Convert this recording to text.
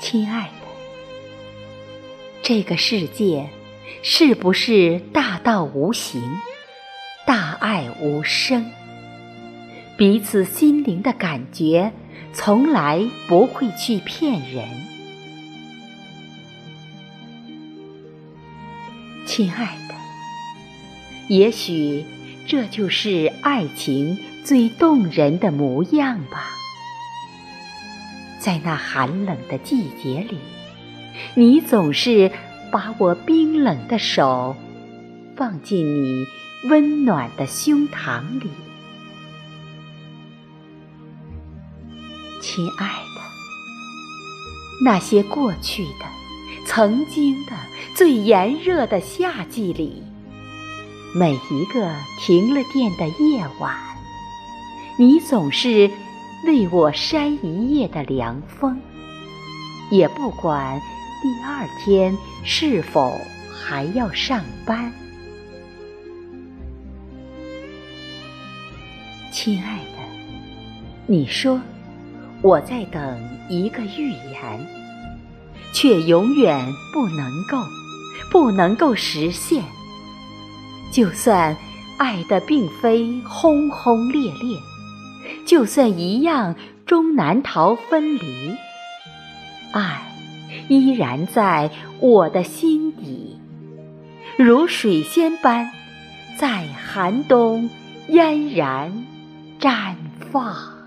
亲爱的，这个世界是不是大道无形，大爱无声？彼此心灵的感觉，从来不会去骗人。亲爱的，也许这就是爱情最动人的模样吧。在那寒冷的季节里，你总是把我冰冷的手放进你温暖的胸膛里，亲爱的，那些过去的、曾经的最炎热的夏季里，每一个停了电的夜晚，你总是。为我扇一夜的凉风，也不管第二天是否还要上班。亲爱的，你说我在等一个预言，却永远不能够，不能够实现。就算爱的并非轰轰烈烈。就算一样，终难逃分离，爱依然在我的心底，如水仙般在寒冬嫣然绽放。